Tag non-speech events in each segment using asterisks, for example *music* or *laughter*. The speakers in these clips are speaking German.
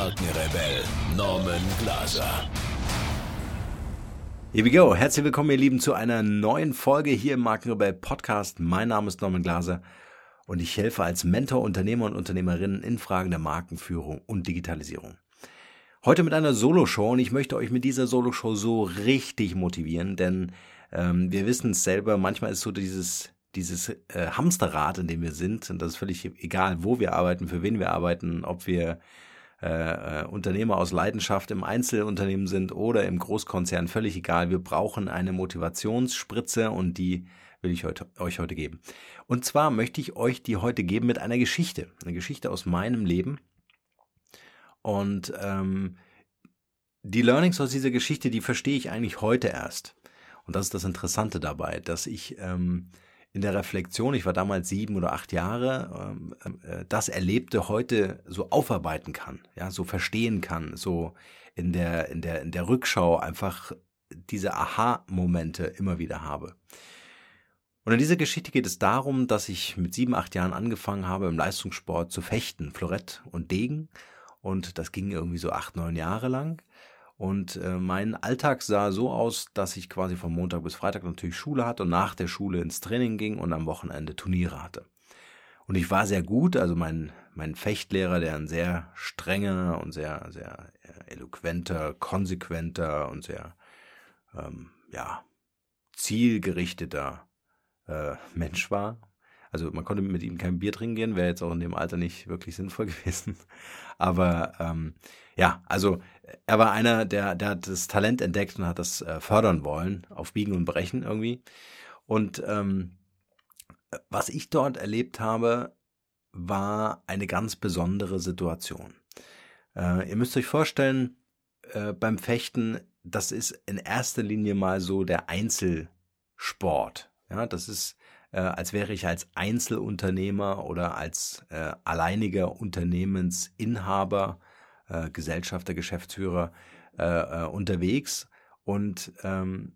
Markenrebell Norman Glaser. Here we go. Herzlich willkommen, ihr Lieben, zu einer neuen Folge hier im Markenrebell Podcast. Mein Name ist Norman Glaser und ich helfe als Mentor Unternehmer und Unternehmerinnen in Fragen der Markenführung und Digitalisierung. Heute mit einer Solo-Show und ich möchte euch mit dieser Solo-Show so richtig motivieren, denn ähm, wir wissen es selber, manchmal ist so dieses dieses äh, Hamsterrad, in dem wir sind, und das ist völlig egal, wo wir arbeiten, für wen wir arbeiten, ob wir äh, äh, Unternehmer aus Leidenschaft im Einzelunternehmen sind oder im Großkonzern, völlig egal. Wir brauchen eine Motivationsspritze und die will ich heute, euch heute geben. Und zwar möchte ich euch die heute geben mit einer Geschichte, eine Geschichte aus meinem Leben. Und ähm, die Learnings aus dieser Geschichte, die verstehe ich eigentlich heute erst. Und das ist das Interessante dabei, dass ich ähm, in der Reflexion, ich war damals sieben oder acht Jahre, ähm, äh, das Erlebte heute so aufarbeiten kann, ja, so verstehen kann, so in der, in der, in der Rückschau einfach diese Aha-Momente immer wieder habe. Und in dieser Geschichte geht es darum, dass ich mit sieben, acht Jahren angefangen habe, im Leistungssport zu fechten, Florett und Degen. Und das ging irgendwie so acht, neun Jahre lang. Und äh, mein Alltag sah so aus, dass ich quasi von Montag bis Freitag natürlich Schule hatte und nach der Schule ins Training ging und am Wochenende Turniere hatte. Und ich war sehr gut, also mein, mein Fechtlehrer, der ein sehr strenger und sehr, sehr äh, eloquenter, konsequenter und sehr, ähm, ja, zielgerichteter äh, Mensch war. Also man konnte mit ihm kein Bier trinken gehen, wäre jetzt auch in dem Alter nicht wirklich sinnvoll *laughs* gewesen. Aber ähm, ja, also er war einer, der, der hat das Talent entdeckt und hat das äh, fördern wollen, auf Biegen und Brechen irgendwie. Und ähm, was ich dort erlebt habe, war eine ganz besondere Situation. Äh, ihr müsst euch vorstellen, äh, beim Fechten, das ist in erster Linie mal so der Einzelsport. Ja, das ist, äh, als wäre ich als Einzelunternehmer oder als äh, alleiniger Unternehmensinhaber äh, Gesellschafter, Geschäftsführer äh, äh, unterwegs. Und ähm,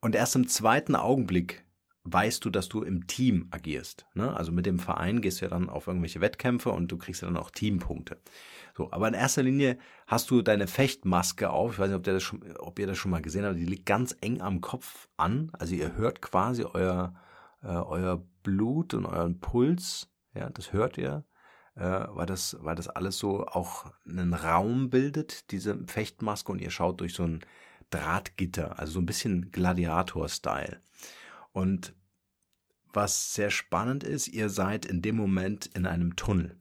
und erst im zweiten Augenblick weißt du, dass du im Team agierst. Ne? Also mit dem Verein gehst du ja dann auf irgendwelche Wettkämpfe und du kriegst ja dann auch Teampunkte. So, aber in erster Linie hast du deine Fechtmaske auf. Ich weiß nicht, ob, das schon, ob ihr das schon mal gesehen habt. Die liegt ganz eng am Kopf an. Also ihr hört quasi euer, äh, euer Blut und euren Puls. Ja, das hört ihr äh, weil, das, weil das alles so auch einen Raum bildet, diese Fechtmaske, und ihr schaut durch so ein Drahtgitter, also so ein bisschen Gladiator-Style. Und was sehr spannend ist, ihr seid in dem Moment in einem Tunnel.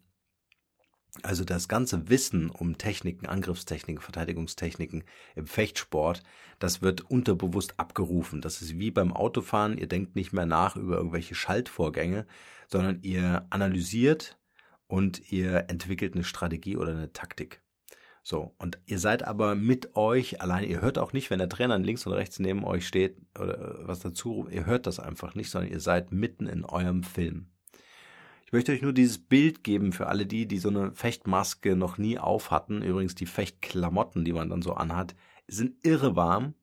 Also das ganze Wissen um Techniken, Angriffstechniken, Verteidigungstechniken im Fechtsport, das wird unterbewusst abgerufen. Das ist wie beim Autofahren, ihr denkt nicht mehr nach über irgendwelche Schaltvorgänge, sondern ihr analysiert und ihr entwickelt eine Strategie oder eine Taktik. So, und ihr seid aber mit euch allein, ihr hört auch nicht, wenn der Trainer links und rechts neben euch steht oder was dazu, ihr hört das einfach nicht, sondern ihr seid mitten in eurem Film. Ich möchte euch nur dieses Bild geben für alle die, die so eine Fechtmaske noch nie auf hatten. Übrigens die Fechtklamotten, die man dann so anhat, sind irre warm.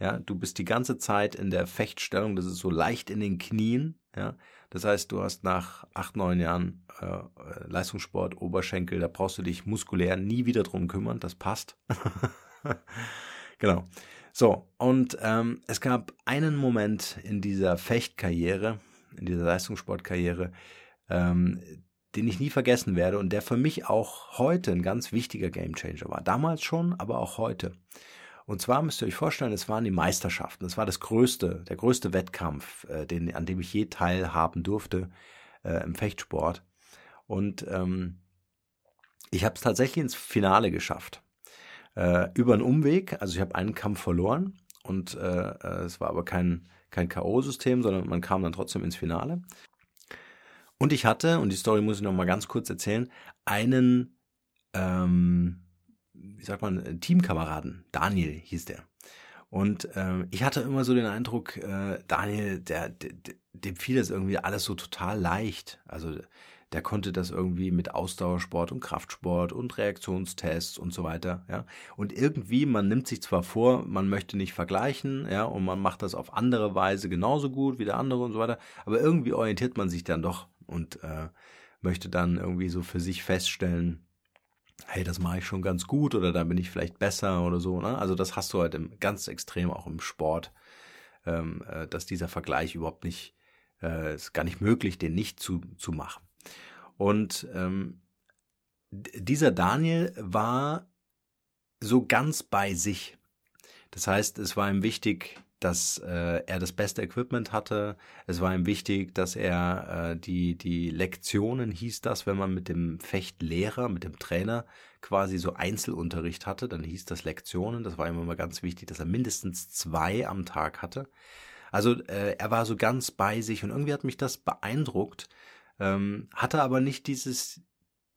Ja, du bist die ganze Zeit in der Fechtstellung, das ist so leicht in den Knien. Ja, das heißt, du hast nach acht, neun Jahren äh, Leistungssport, Oberschenkel, da brauchst du dich muskulär nie wieder drum kümmern, das passt. *laughs* genau. So, und ähm, es gab einen Moment in dieser Fechtkarriere, in dieser Leistungssportkarriere, ähm, den ich nie vergessen werde und der für mich auch heute ein ganz wichtiger Gamechanger war. Damals schon, aber auch heute. Und zwar müsst ihr euch vorstellen, es waren die Meisterschaften. Es war das größte, der größte Wettkampf, äh, den, an dem ich je teilhaben durfte äh, im Fechtsport. Und ähm, ich habe es tatsächlich ins Finale geschafft. Äh, über einen Umweg, also ich habe einen Kampf verloren und äh, äh es war aber kein, kein K.O.-System, sondern man kam dann trotzdem ins Finale. Und ich hatte, und die Story muss ich noch mal ganz kurz erzählen, einen ähm, wie sagt man, Teamkameraden. Daniel hieß der. Und äh, ich hatte immer so den Eindruck, äh, Daniel, der, der, dem fiel das irgendwie alles so total leicht. Also der konnte das irgendwie mit Ausdauersport und Kraftsport und Reaktionstests und so weiter, ja. Und irgendwie, man nimmt sich zwar vor, man möchte nicht vergleichen, ja, und man macht das auf andere Weise genauso gut wie der andere und so weiter, aber irgendwie orientiert man sich dann doch und äh, möchte dann irgendwie so für sich feststellen, hey, das mache ich schon ganz gut oder da bin ich vielleicht besser oder so, ne? Also das hast du halt im, ganz extrem auch im Sport, ähm, äh, dass dieser Vergleich überhaupt nicht, äh, ist gar nicht möglich, den nicht zu, zu machen. Und ähm, dieser Daniel war so ganz bei sich. Das heißt, es war ihm wichtig, dass äh, er das beste Equipment hatte. Es war ihm wichtig, dass er äh, die, die Lektionen hieß das, wenn man mit dem Fechtlehrer, mit dem Trainer quasi so Einzelunterricht hatte, dann hieß das Lektionen. Das war ihm immer ganz wichtig, dass er mindestens zwei am Tag hatte. Also äh, er war so ganz bei sich und irgendwie hat mich das beeindruckt, ähm, hatte aber nicht dieses,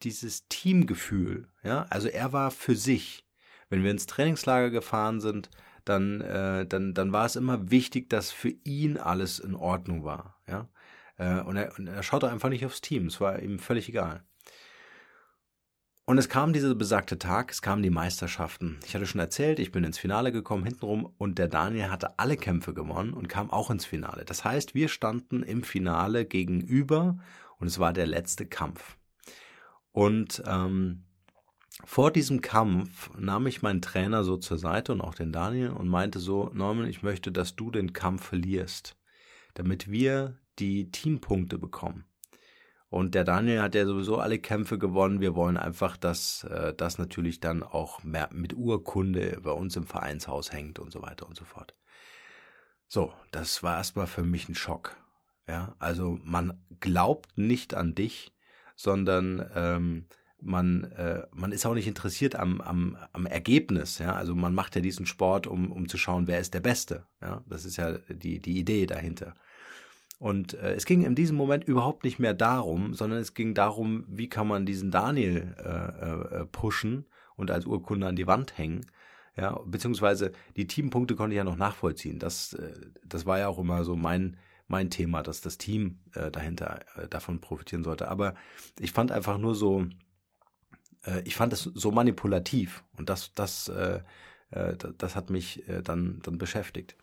dieses Teamgefühl. Ja? Also er war für sich. Wenn wir ins Trainingslager gefahren sind, dann, äh, dann, dann war es immer wichtig, dass für ihn alles in Ordnung war. Ja? Äh, und, er, und er schaute einfach nicht aufs Team, es war ihm völlig egal. Und es kam dieser besagte Tag, es kamen die Meisterschaften. Ich hatte schon erzählt, ich bin ins Finale gekommen hintenrum und der Daniel hatte alle Kämpfe gewonnen und kam auch ins Finale. Das heißt, wir standen im Finale gegenüber und es war der letzte Kampf. Und ähm, vor diesem Kampf nahm ich meinen Trainer so zur Seite und auch den Daniel und meinte so, Norman, ich möchte, dass du den Kampf verlierst, damit wir die Teampunkte bekommen. Und der Daniel hat ja sowieso alle Kämpfe gewonnen. Wir wollen einfach, dass äh, das natürlich dann auch mehr mit Urkunde bei uns im Vereinshaus hängt und so weiter und so fort. So, das war erstmal für mich ein Schock. Ja, also man glaubt nicht an dich, sondern ähm, man, äh, man ist auch nicht interessiert am, am, am Ergebnis. Ja, also man macht ja diesen Sport, um, um zu schauen, wer ist der Beste. Ja, das ist ja die, die Idee dahinter. Und äh, es ging in diesem Moment überhaupt nicht mehr darum, sondern es ging darum, wie kann man diesen Daniel äh, äh, pushen und als Urkunde an die Wand hängen. Ja, beziehungsweise die Teampunkte konnte ich ja noch nachvollziehen. Das, äh, das war ja auch immer so mein, mein Thema, dass das Team äh, dahinter äh, davon profitieren sollte. Aber ich fand einfach nur so, äh, ich fand es so manipulativ und das, das, äh, äh, das hat mich äh, dann, dann beschäftigt.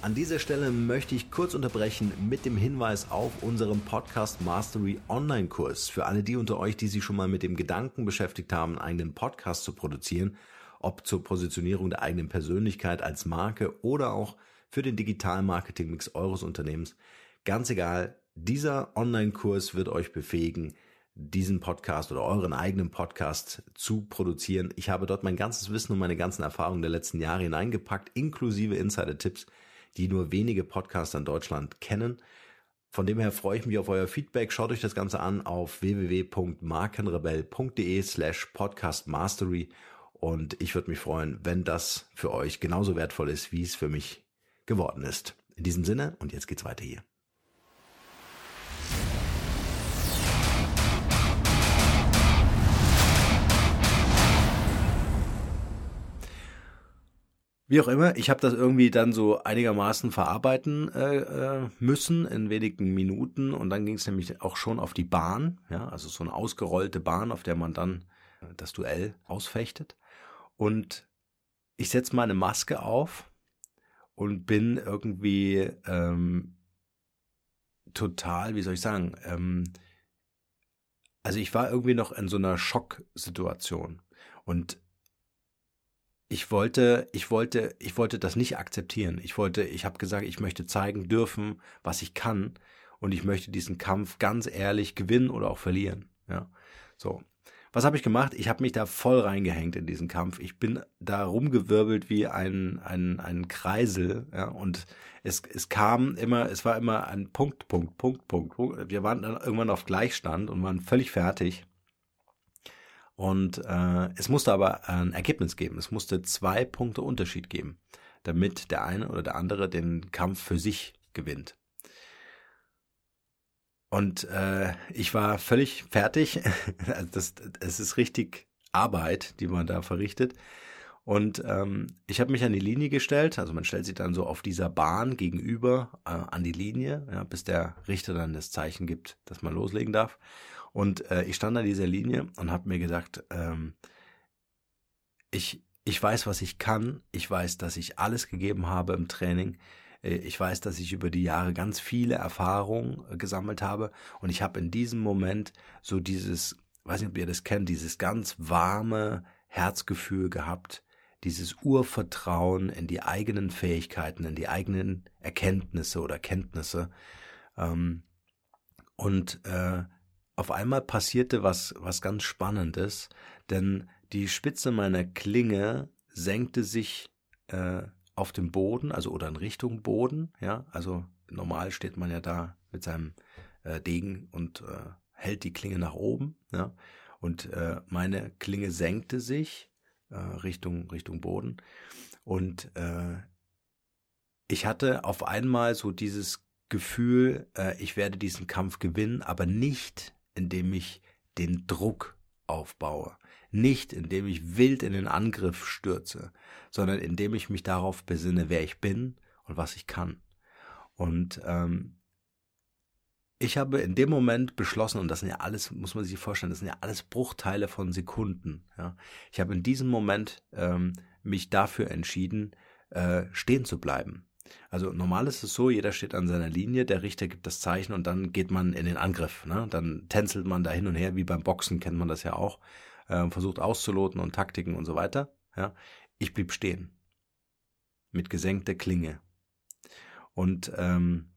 An dieser Stelle möchte ich kurz unterbrechen mit dem Hinweis auf unseren Podcast Mastery Online Kurs. Für alle die unter euch, die sich schon mal mit dem Gedanken beschäftigt haben, einen eigenen Podcast zu produzieren, ob zur Positionierung der eigenen Persönlichkeit als Marke oder auch für den digitalen Marketing-Mix eures Unternehmens. Ganz egal, dieser Online-Kurs wird euch befähigen, diesen Podcast oder euren eigenen Podcast zu produzieren. Ich habe dort mein ganzes Wissen und meine ganzen Erfahrungen der letzten Jahre hineingepackt, inklusive Insider-Tipps, die nur wenige Podcaster in Deutschland kennen. Von dem her freue ich mich auf euer Feedback. Schaut euch das Ganze an auf www.markenrebell.de slash podcastmastery und ich würde mich freuen, wenn das für euch genauso wertvoll ist, wie es für mich geworden ist. In diesem Sinne, und jetzt geht's weiter hier. Wie auch immer, ich habe das irgendwie dann so einigermaßen verarbeiten äh, äh müssen in wenigen Minuten und dann ging es nämlich auch schon auf die Bahn, ja, also so eine ausgerollte Bahn, auf der man dann das Duell ausfechtet. Und ich setze meine Maske auf und bin irgendwie ähm, total, wie soll ich sagen, ähm, also ich war irgendwie noch in so einer Schocksituation und ich wollte, ich wollte, ich wollte das nicht akzeptieren. Ich wollte, ich habe gesagt, ich möchte zeigen dürfen, was ich kann und ich möchte diesen Kampf ganz ehrlich gewinnen oder auch verlieren. Ja, so. Was habe ich gemacht? Ich habe mich da voll reingehängt in diesen Kampf. Ich bin da rumgewirbelt wie ein, ein, ein Kreisel. Ja, und es, es kam immer, es war immer ein Punkt, Punkt, Punkt, Punkt. Wir waren dann irgendwann auf Gleichstand und waren völlig fertig. Und äh, es musste aber ein Ergebnis geben. Es musste zwei Punkte Unterschied geben, damit der eine oder der andere den Kampf für sich gewinnt. Und äh, ich war völlig fertig. *laughs* Also das, es ist richtig Arbeit, die man da verrichtet. Und ähm, ich habe mich an die Linie gestellt, also man stellt sich dann so auf dieser Bahn gegenüber äh, an die Linie, ja, bis der Richter dann das Zeichen gibt, dass man loslegen darf. Und äh, ich stand an dieser Linie und habe mir gesagt, ähm, ich, ich weiß, was ich kann, ich weiß, dass ich alles gegeben habe im Training, äh, ich weiß, dass ich über die Jahre ganz viele Erfahrungen äh, gesammelt habe. Und ich habe in diesem Moment so dieses, weiß nicht, ob ihr das kennt, dieses ganz warme Herzgefühl gehabt, dieses Urvertrauen in die eigenen Fähigkeiten, in die eigenen Erkenntnisse oder Kenntnisse. Ähm, und äh, auf einmal passierte was, was ganz Spannendes, denn die Spitze meiner Klinge senkte sich äh, auf dem Boden, also oder in Richtung Boden, ja, also normal steht man ja da mit seinem äh, Degen und äh, hält die Klinge nach oben, ja, und äh, meine Klinge senkte sich äh, Richtung, Richtung Boden. Und äh, ich hatte auf einmal so dieses Gefühl, ich werde diesen Kampf gewinnen, aber nicht, indem ich den Druck aufbaue, nicht indem ich wild in den Angriff stürze, sondern indem ich mich darauf besinne, wer ich bin und was ich kann. Und ähm, ich habe in dem Moment beschlossen, und das sind ja alles, muss man sich vorstellen, das sind ja alles Bruchteile von Sekunden. Ja. Ich habe in diesem Moment ähm, mich dafür entschieden, äh, stehen zu bleiben. Also normal ist es so, jeder steht an seiner Linie, der Richter gibt das Zeichen und dann geht man in den Angriff. Ne? Dann tänzelt man da hin und her, wie beim Boxen kennt man das ja auch, äh, versucht auszuloten und Taktiken und so weiter. Ja? Ich blieb stehen. Mit gesenkter Klinge. Und ähm,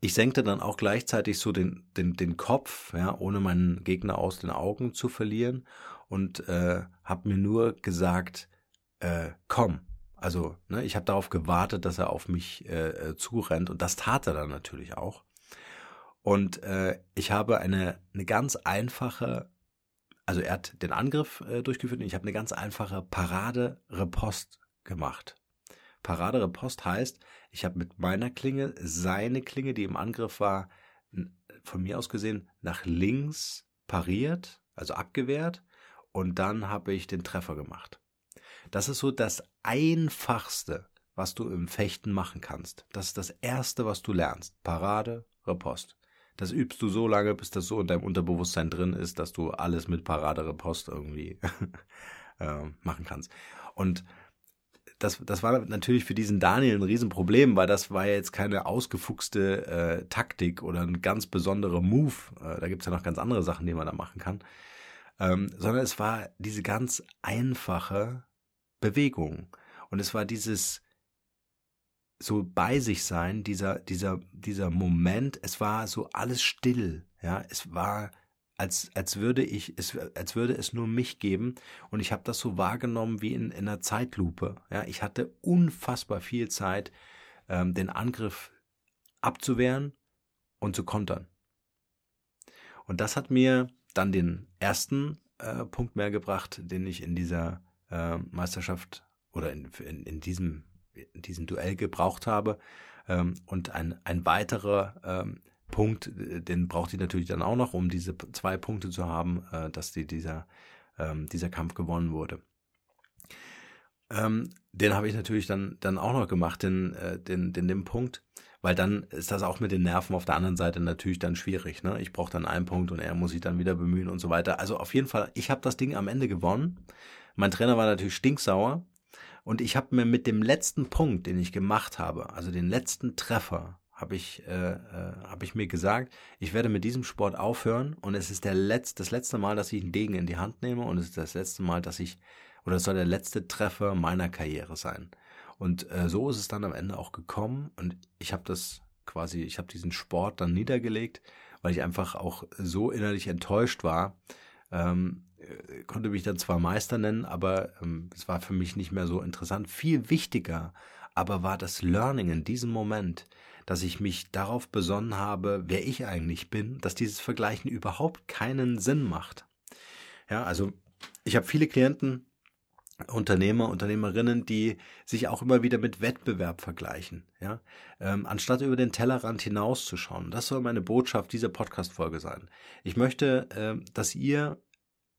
ich senkte dann auch gleichzeitig so den, den, den Kopf, ja, ohne meinen Gegner aus den Augen zu verlieren und äh, habe mir nur gesagt, äh, komm. Also ne, ich habe darauf gewartet, dass er auf mich äh, äh, zurennt und das tat er dann natürlich auch. Und äh, ich habe eine, eine ganz einfache, also er hat den Angriff äh, durchgeführt und ich habe eine ganz einfache Parade-Repost gemacht. Parade-Repost heißt, ich habe mit meiner Klinge seine Klinge, die im Angriff war, von mir aus gesehen, nach links pariert, also abgewehrt, und dann habe ich den Treffer gemacht. Das ist so das Einfachste, was du im Fechten machen kannst. Das ist das Erste, was du lernst. Parade, Repost. Das übst du so lange, bis das so in deinem Unterbewusstsein drin ist, dass du alles mit Parade, Repost irgendwie *laughs* äh, machen kannst. Und das, das war natürlich für diesen Daniel ein Riesenproblem, weil das war ja jetzt keine ausgefuchste äh, Taktik oder ein ganz besonderer Move. Äh, da gibt's ja noch ganz andere Sachen, die man da machen kann. Ähm, sondern es war diese ganz einfache Bewegung. Und es war dieses so bei sich sein, dieser, dieser, dieser Moment, es war so alles still, ja, es war als, als würde ich, es, als würde es nur mich geben. Und ich habe das so wahrgenommen wie in, in einer Zeitlupe. Ja, ich hatte unfassbar viel Zeit, ähm, den Angriff abzuwehren und zu kontern. Und das hat mir dann den ersten äh, Punkt mehr gebracht, den ich in dieser äh, Meisterschaft oder in, in, in, diesem, in diesem Duell gebraucht habe. Ähm, und ein, ein weiterer ähm, Punkt, den braucht die natürlich dann auch noch, um diese zwei Punkte zu haben, äh, dass die, dieser, ähm, dieser Kampf gewonnen wurde. Ähm, den habe ich natürlich dann, dann auch noch gemacht, den, äh, den, den, den Punkt, weil dann ist das auch mit den Nerven auf der anderen Seite natürlich dann schwierig. Ne? Ich brauche dann einen Punkt und er muss sich dann wieder bemühen und so weiter. Also auf jeden Fall, ich habe das Ding am Ende gewonnen. Mein Trainer war natürlich stinksauer und ich habe mir mit dem letzten Punkt, den ich gemacht habe, also den letzten Treffer, habe ich, äh, äh, hab ich mir gesagt, ich werde mit diesem Sport aufhören und es ist der letzte, das letzte Mal, dass ich einen Degen in die Hand nehme und es ist das letzte Mal, dass ich, oder es soll der letzte Treffer meiner Karriere sein. Und äh, so ist es dann am Ende auch gekommen und ich habe das quasi, ich habe diesen Sport dann niedergelegt, weil ich einfach auch so innerlich enttäuscht war. Ähm, äh, konnte mich dann zwar Meister nennen, aber ähm, es war für mich nicht mehr so interessant. Viel wichtiger aber war das Learning in diesem Moment, dass ich mich darauf besonnen habe, wer ich eigentlich bin, dass dieses Vergleichen überhaupt keinen Sinn macht. Ja, also ich habe viele Klienten, Unternehmer, Unternehmerinnen, die sich auch immer wieder mit Wettbewerb vergleichen, ja, ähm, anstatt über den Tellerrand hinauszuschauen. Das soll meine Botschaft dieser Podcast-Folge sein. Ich möchte, äh, dass ihr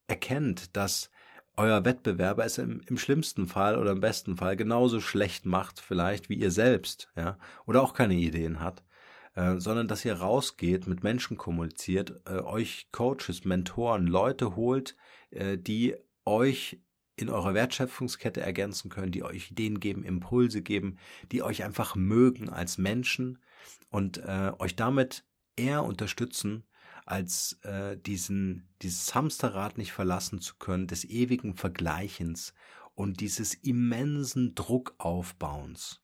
erkennt, dass euer Wettbewerber es im, im, schlimmsten Fall oder im besten Fall genauso schlecht macht, vielleicht wie ihr selbst, ja, oder auch keine Ideen hat, äh, sondern dass ihr rausgeht, mit Menschen kommuniziert, äh, euch Coaches, Mentoren, Leute holt, äh, die euch in eurer Wertschöpfungskette ergänzen können, die euch Ideen geben, Impulse geben, die euch einfach mögen als Menschen und äh, euch damit eher unterstützen, als äh, diesen, dieses Hamsterrad nicht verlassen zu können, des ewigen Vergleichens und dieses immensen Druckaufbauens.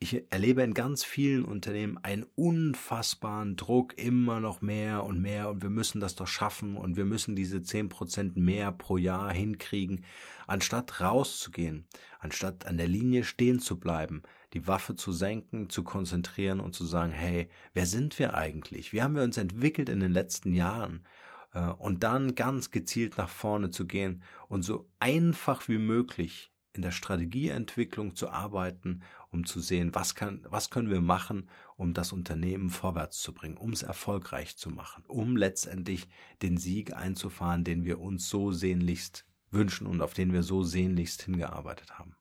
Ich erlebe in ganz vielen Unternehmen einen unfassbaren Druck, immer noch mehr und mehr und wir müssen das doch schaffen und wir müssen diese zehn Prozent mehr pro Jahr hinkriegen, anstatt rauszugehen, anstatt an der Linie stehen zu bleiben, die Waffe zu senken, zu konzentrieren und zu sagen, hey, wer sind wir eigentlich? Wie haben wir uns entwickelt in den letzten Jahren? Äh, und dann ganz gezielt nach vorne zu gehen und so einfach wie möglich in der Strategieentwicklung zu arbeiten, um zu sehen, was kann, was können wir machen, um das Unternehmen vorwärts zu bringen, um es erfolgreich zu machen, um letztendlich den Sieg einzufahren, den wir uns so sehnlichst wünschen und auf den wir so sehnlichst hingearbeitet haben.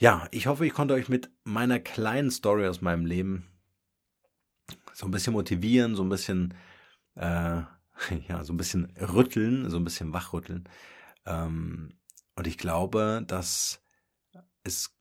Ja, ich hoffe, ich konnte euch mit meiner kleinen Story aus meinem Leben so ein bisschen motivieren, so ein bisschen, äh, *laughs* ja, so ein bisschen rütteln, so ein bisschen wachrütteln. Ähm, und ich glaube, dass es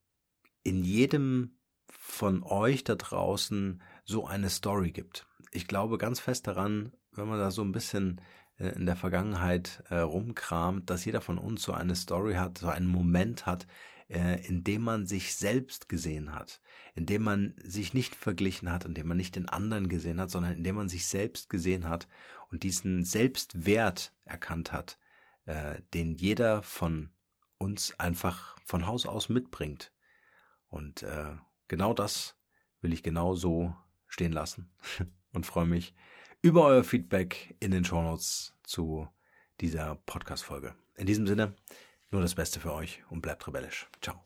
in jedem von euch da draußen so eine Story gibt. Ich glaube ganz fest daran, wenn man da so ein bisschen äh, in der Vergangenheit äh, rumkramt, dass jeder von uns so eine Story hat, so einen Moment hat, äh, in dem man sich selbst gesehen hat, in dem man sich nicht verglichen hat, in dem man nicht den anderen gesehen hat, sondern in dem man sich selbst gesehen hat und diesen Selbstwert erkannt hat, äh, den jeder von uns einfach von Haus aus mitbringt. Und äh, genau das will ich genau so stehen lassen *laughs* und freue mich über euer Feedback in den Shownotes zu dieser Podcast-Folge. In diesem Sinne, nur das Beste für euch und bleibt rebellisch. Ciao.